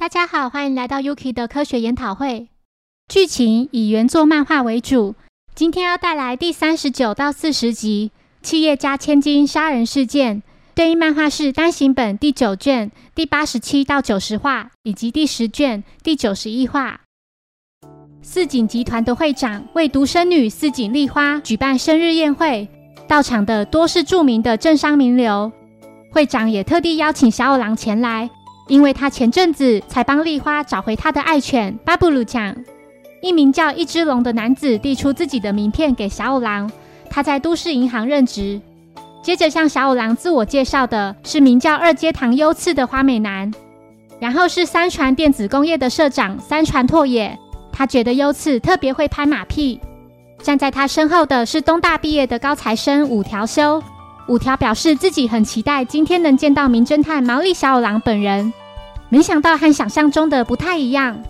大家好，欢迎来到 Yuki 的科学研讨会。剧情以原作漫画为主，今天要带来第三十九到四十集《企业家千金杀人事件》，对应漫画是单行本第九卷第八十七到九十话，以及第十卷第九十一话。四井集团的会长为独生女四井丽花举办生日宴会，到场的多是著名的政商名流。会长也特地邀请小五郎前来。因为他前阵子才帮丽花找回他的爱犬巴布鲁讲，一名叫一只龙的男子递出自己的名片给小五郎，他在都市银行任职。接着向小五郎自我介绍的是名叫二阶堂优次的花美男，然后是三船电子工业的社长三船拓也，他觉得优次特别会拍马屁。站在他身后的是东大毕业的高材生五条修，五条表示自己很期待今天能见到名侦探毛利小五郎本人。没想到和想象中的不太一样。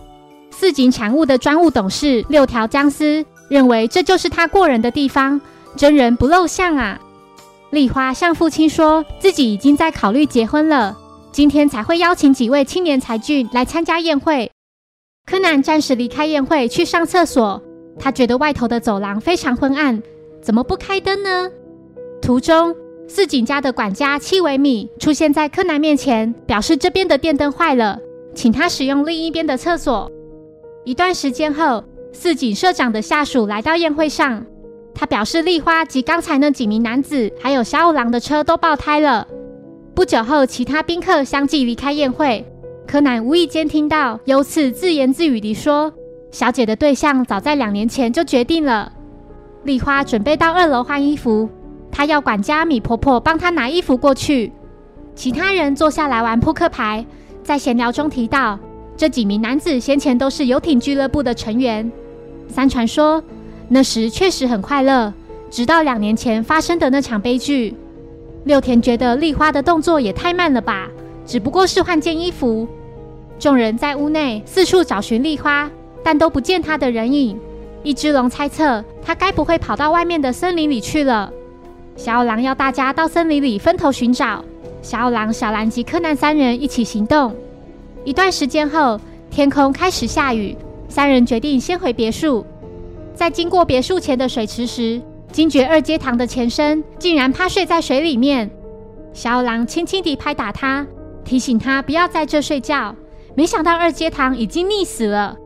四井产物的专务董事六条僵尸认为这就是他过人的地方，真人不露相啊。丽花向父亲说自己已经在考虑结婚了，今天才会邀请几位青年才俊来参加宴会。柯南暂时离开宴会去上厕所，他觉得外头的走廊非常昏暗，怎么不开灯呢？途中。四井家的管家七尾米出现在柯南面前，表示这边的电灯坏了，请他使用另一边的厕所。一段时间后，四井社长的下属来到宴会上，他表示丽花及刚才那几名男子还有小五郎的车都爆胎了。不久后，其他宾客相继离开宴会，柯南无意间听到优次自言自语地说：“小姐的对象早在两年前就决定了。”丽花准备到二楼换衣服。他要管家米婆婆帮他拿衣服过去。其他人坐下来玩扑克牌，在闲聊中提到这几名男子先前都是游艇俱乐部的成员。三传说那时确实很快乐，直到两年前发生的那场悲剧。六田觉得丽花的动作也太慢了吧，只不过是换件衣服。众人在屋内四处找寻丽花，但都不见她的人影。一只龙猜测她该不会跑到外面的森林里去了。小五郎要大家到森林里分头寻找。小五郎、小兰及柯南三人一起行动。一段时间后，天空开始下雨，三人决定先回别墅。在经过别墅前的水池时，惊觉二阶堂的前身竟然趴睡在水里面。小五郎轻轻地拍打他，提醒他不要在这睡觉。没想到二阶堂已经溺死了。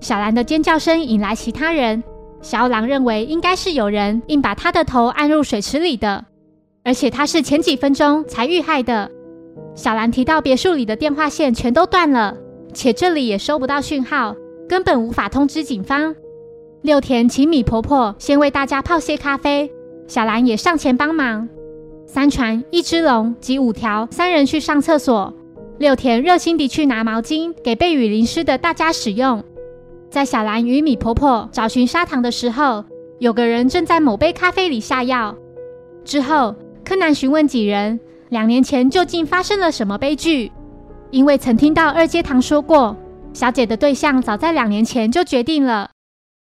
小兰的尖叫声引来其他人。小狼认为应该是有人硬把他的头按入水池里的，而且他是前几分钟才遇害的。小兰提到别墅里的电话线全都断了，且这里也收不到讯号，根本无法通知警方。六田请米婆婆先为大家泡些咖啡，小兰也上前帮忙。三船、一只龙及五条三人去上厕所，六田热心地去拿毛巾给被雨淋湿的大家使用。在小兰与米婆婆找寻砂糖的时候，有个人正在某杯咖啡里下药。之后，柯南询问几人，两年前究竟发生了什么悲剧？因为曾听到二阶堂说过，小姐的对象早在两年前就决定了。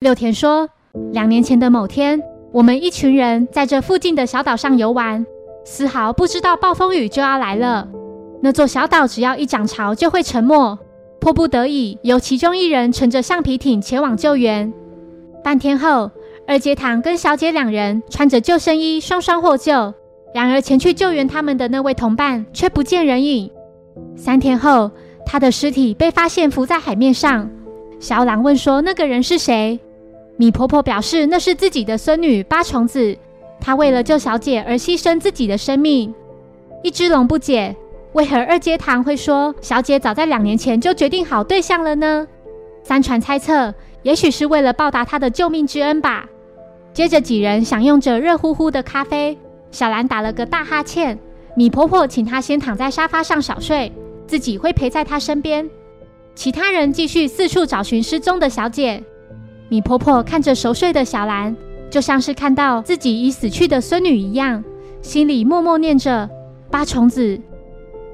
六田说，两年前的某天，我们一群人在这附近的小岛上游玩，丝毫不知道暴风雨就要来了。那座小岛只要一涨潮就会沉没。迫不得已，由其中一人乘着橡皮艇前往救援。半天后，二阶堂跟小姐两人穿着救生衣，双双获救。然而，前去救援他们的那位同伴却不见人影。三天后，他的尸体被发现浮在海面上。小狼问说：“那个人是谁？”米婆婆表示：“那是自己的孙女八重子，她为了救小姐而牺牲自己的生命。”一只龙不解。为何二阶堂会说小姐早在两年前就决定好对象了呢？三传猜测，也许是为了报答他的救命之恩吧。接着几人享用着热乎乎的咖啡，小兰打了个大哈欠。米婆婆请她先躺在沙发上小睡，自己会陪在她身边。其他人继续四处找寻失踪的小姐。米婆婆看着熟睡的小兰，就像是看到自己已死去的孙女一样，心里默默念着八重子。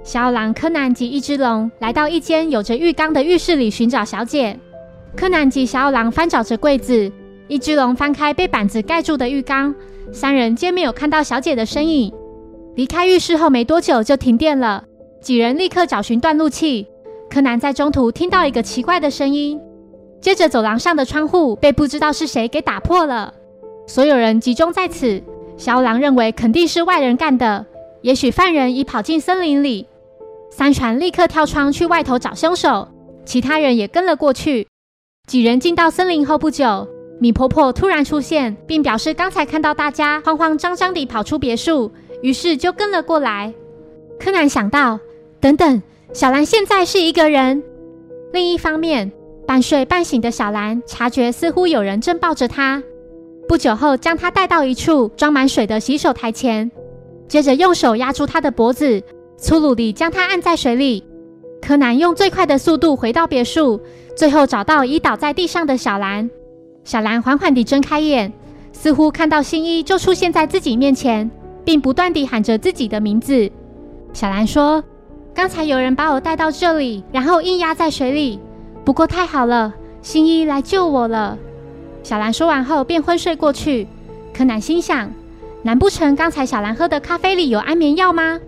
小狼柯南及一只龙来到一间有着浴缸的浴室里寻找小姐。柯南及小狼翻找着柜子，一只龙翻开被板子盖住的浴缸，三人皆没有看到小姐的身影。离开浴室后没多久就停电了，几人立刻找寻断路器。柯南在中途听到一个奇怪的声音，接着走廊上的窗户被不知道是谁给打破了，所有人集中在此。小五郎认为肯定是外人干的，也许犯人已跑进森林里。三船立刻跳窗去外头找凶手，其他人也跟了过去。几人进到森林后不久，米婆婆突然出现，并表示刚才看到大家慌慌张张地跑出别墅，于是就跟了过来。柯南想到，等等，小兰现在是一个人。另一方面，半睡半醒的小兰察觉似乎有人正抱着她，不久后将她带到一处装满水的洗手台前，接着用手压住她的脖子。粗鲁地将他按在水里。柯南用最快的速度回到别墅，最后找到已倒在地上的小兰。小兰缓缓地睁开眼，似乎看到新一就出现在自己面前，并不断地喊着自己的名字。小兰说：“刚才有人把我带到这里，然后硬压在水里。不过太好了，新一来救我了。”小兰说完后便昏睡过去。柯南心想：难不成刚才小兰喝的咖啡里有安眠药吗？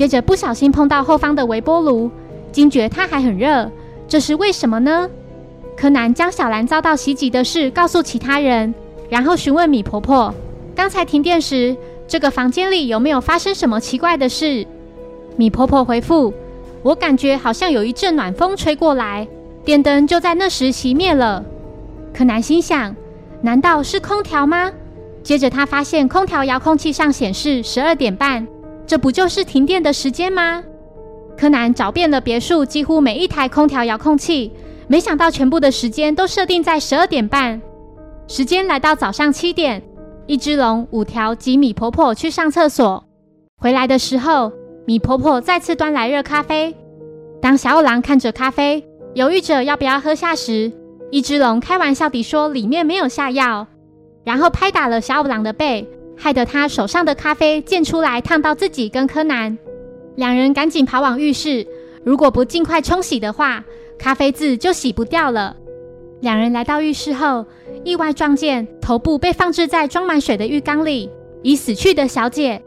接着不小心碰到后方的微波炉，惊觉它还很热，这是为什么呢？柯南将小兰遭到袭击的事告诉其他人，然后询问米婆婆，刚才停电时这个房间里有没有发生什么奇怪的事？米婆婆回复：“我感觉好像有一阵暖风吹过来，电灯就在那时熄灭了。”柯南心想：难道是空调吗？接着他发现空调遥控器上显示十二点半。这不就是停电的时间吗？柯南找遍了别墅几乎每一台空调遥控器，没想到全部的时间都设定在十二点半。时间来到早上七点，一只龙、五条及米婆婆去上厕所，回来的时候，米婆婆再次端来热咖啡。当小五郎看着咖啡，犹豫着要不要喝下时，一只龙开玩笑地说：“里面没有下药。”然后拍打了小五郎的背。害得他手上的咖啡溅出来，烫到自己跟柯南。两人赶紧跑往浴室，如果不尽快冲洗的话，咖啡渍就洗不掉了。两人来到浴室后，意外撞见头部被放置在装满水的浴缸里，已死去的小姐。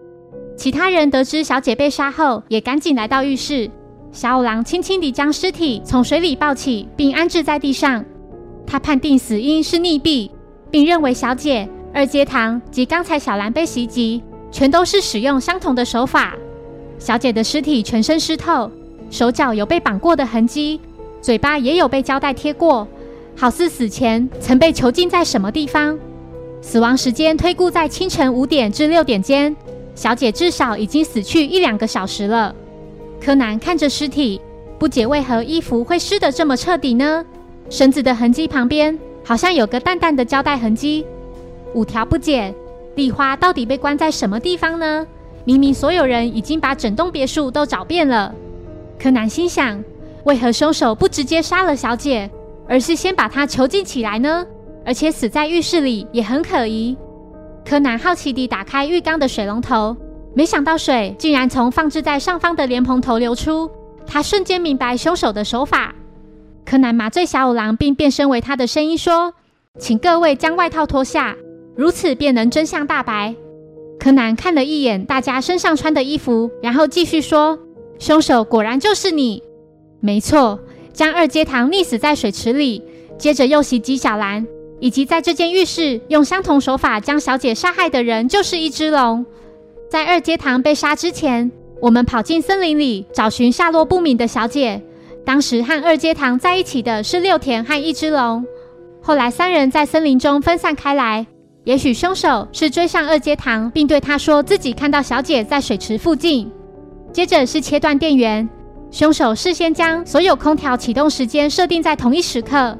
其他人得知小姐被杀后，也赶紧来到浴室。小五郎轻轻地将尸体从水里抱起，并安置在地上。他判定死因是溺毙，并认为小姐。二阶堂及刚才小兰被袭击，全都是使用相同的手法。小姐的尸体全身湿透，手脚有被绑过的痕迹，嘴巴也有被胶带贴过，好似死前曾被囚禁在什么地方。死亡时间推估在清晨五点至六点间，小姐至少已经死去一两个小时了。柯南看着尸体，不解为何衣服会湿得这么彻底呢？绳子的痕迹旁边好像有个淡淡的胶带痕迹。五条不解，丽花到底被关在什么地方呢？明明所有人已经把整栋别墅都找遍了。柯南心想，为何凶手不直接杀了小姐，而是先把她囚禁起来呢？而且死在浴室里也很可疑。柯南好奇地打开浴缸的水龙头，没想到水竟然从放置在上方的莲蓬头流出。他瞬间明白凶手的手法。柯南麻醉小五郎，并变身为他的声音说：“请各位将外套脱下。”如此便能真相大白。柯南看了一眼大家身上穿的衣服，然后继续说：“凶手果然就是你，没错。将二阶堂溺死在水池里，接着又袭击小兰，以及在这间浴室用相同手法将小姐杀害的人，就是一只龙。在二阶堂被杀之前，我们跑进森林里找寻下落不明的小姐。当时和二阶堂在一起的是六田和一只龙。后来三人在森林中分散开来。”也许凶手是追上二阶堂，并对他说自己看到小姐在水池附近。接着是切断电源，凶手事先将所有空调启动时间设定在同一时刻，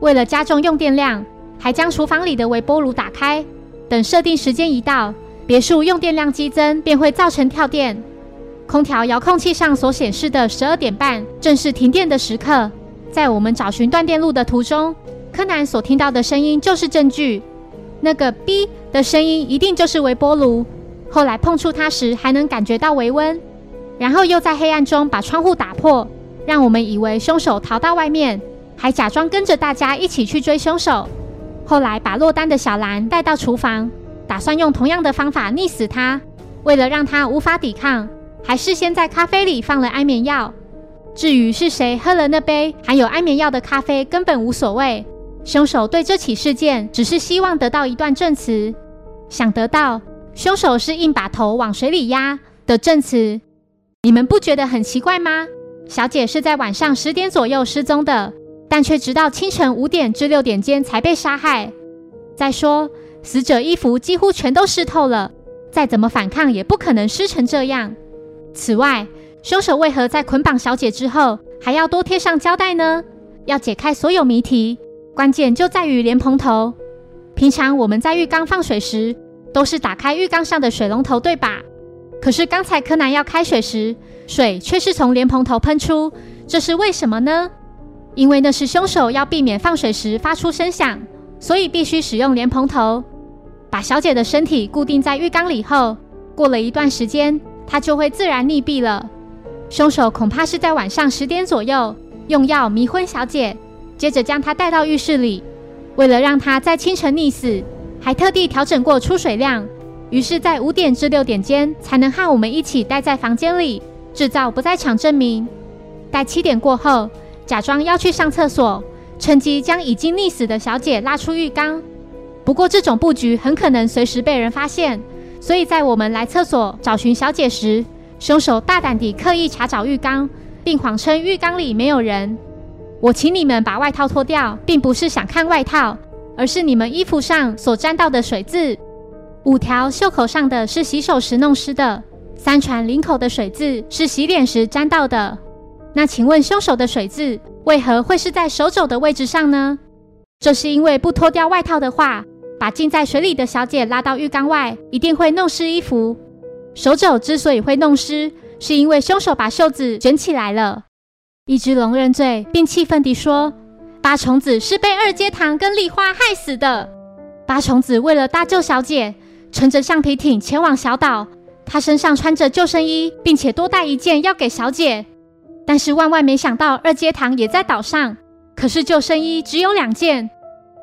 为了加重用电量，还将厨房里的微波炉打开。等设定时间一到，别墅用电量激增，便会造成跳电。空调遥控器上所显示的十二点半，正是停电的时刻。在我们找寻断电路的途中，柯南所听到的声音就是证据。那个“哔”的声音一定就是微波炉。后来碰触它时还能感觉到微温，然后又在黑暗中把窗户打破，让我们以为凶手逃到外面，还假装跟着大家一起去追凶手。后来把落单的小兰带到厨房，打算用同样的方法溺死她。为了让她无法抵抗，还事先在咖啡里放了安眠药。至于是谁喝了那杯含有安眠药的咖啡，根本无所谓。凶手对这起事件只是希望得到一段证词，想得到凶手是硬把头往水里压的证词。你们不觉得很奇怪吗？小姐是在晚上十点左右失踪的，但却直到清晨五点至六点间才被杀害。再说，死者衣服几乎全都湿透了，再怎么反抗也不可能湿成这样。此外，凶手为何在捆绑小姐之后还要多贴上胶带呢？要解开所有谜题，关键就在于莲蓬头。平常我们在浴缸放水时，都是打开浴缸上的水龙头，对吧？可是刚才柯南要开水时，水却是从莲蓬头喷出，这是为什么呢？因为那是凶手要避免放水时发出声响，所以必须使用莲蓬头。把小姐的身体固定在浴缸里后，过了一段时间，它就会自然溺毙了。凶手恐怕是在晚上十点左右用药迷昏小姐，接着将她带到浴室里，为了让她在清晨溺死，还特地调整过出水量，于是，在五点至六点间才能和我们一起待在房间里。制造不在场证明，待七点过后，假装要去上厕所，趁机将已经溺死的小姐拉出浴缸。不过，这种布局很可能随时被人发现，所以在我们来厕所找寻小姐时，凶手大胆地刻意查找浴缸，并谎称浴缸里没有人。我请你们把外套脱掉，并不是想看外套，而是你们衣服上所沾到的水渍。五条袖口上的是洗手时弄湿的。三船领口的水渍是洗脸时沾到的，那请问凶手的水渍为何会是在手肘的位置上呢？这是因为不脱掉外套的话，把浸在水里的小姐拉到浴缸外，一定会弄湿衣服。手肘之所以会弄湿，是因为凶手把袖子卷起来了。一只龙认罪，并气愤地说：“八重子是被二阶堂跟丽花害死的。八重子为了搭救小姐，乘着橡皮艇前往小岛。”他身上穿着救生衣，并且多带一件要给小姐。但是万万没想到，二阶堂也在岛上。可是救生衣只有两件。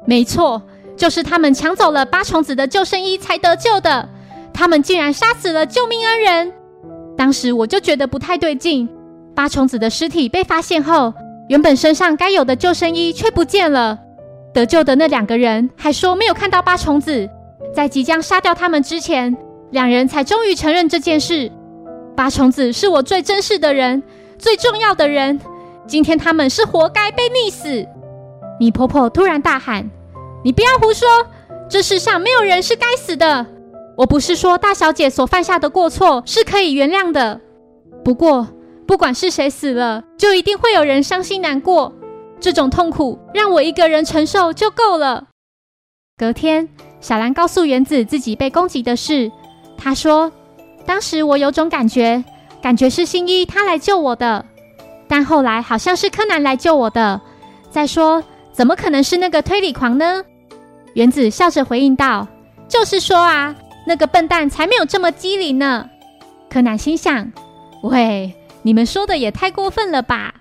没错，就是他们抢走了八重子的救生衣才得救的。他们竟然杀死了救命恩人。当时我就觉得不太对劲。八重子的尸体被发现后，原本身上该有的救生衣却不见了。得救的那两个人还说没有看到八重子。在即将杀掉他们之前。两人才终于承认这件事。八重子是我最珍视的人，最重要的人。今天他们是活该被溺死。米婆婆突然大喊：“你不要胡说！这世上没有人是该死的。我不是说大小姐所犯下的过错是可以原谅的。不过，不管是谁死了，就一定会有人伤心难过。这种痛苦让我一个人承受就够了。”隔天，小兰告诉原子自己被攻击的事。他说：“当时我有种感觉，感觉是新一他来救我的，但后来好像是柯南来救我的。再说，怎么可能是那个推理狂呢？”原子笑着回应道：“就是说啊，那个笨蛋才没有这么机灵呢。”柯南心想：“喂，你们说的也太过分了吧？”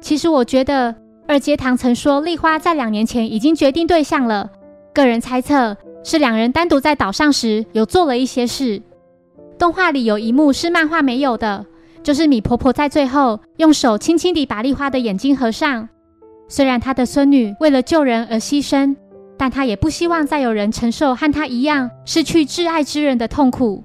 其实我觉得二阶堂曾说丽花在两年前已经决定对象了，个人猜测。是两人单独在岛上时有做了一些事。动画里有一幕是漫画没有的，就是米婆婆在最后用手轻轻地把丽花的眼睛合上。虽然她的孙女为了救人而牺牲，但她也不希望再有人承受和她一样失去挚爱之人的痛苦。